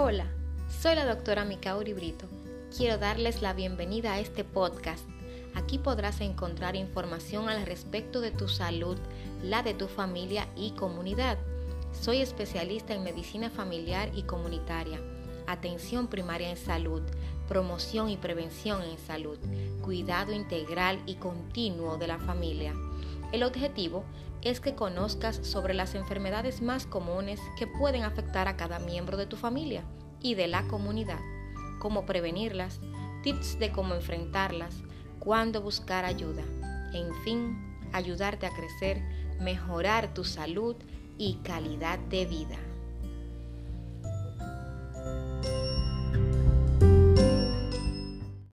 Hola, soy la doctora Micauri Brito. Quiero darles la bienvenida a este podcast. Aquí podrás encontrar información al respecto de tu salud, la de tu familia y comunidad. Soy especialista en medicina familiar y comunitaria, atención primaria en salud, promoción y prevención en salud, cuidado integral y continuo de la familia. El objetivo es que conozcas sobre las enfermedades más comunes que pueden afectar a cada miembro de tu familia y de la comunidad, cómo prevenirlas, tips de cómo enfrentarlas, cuándo buscar ayuda, en fin, ayudarte a crecer, mejorar tu salud y calidad de vida.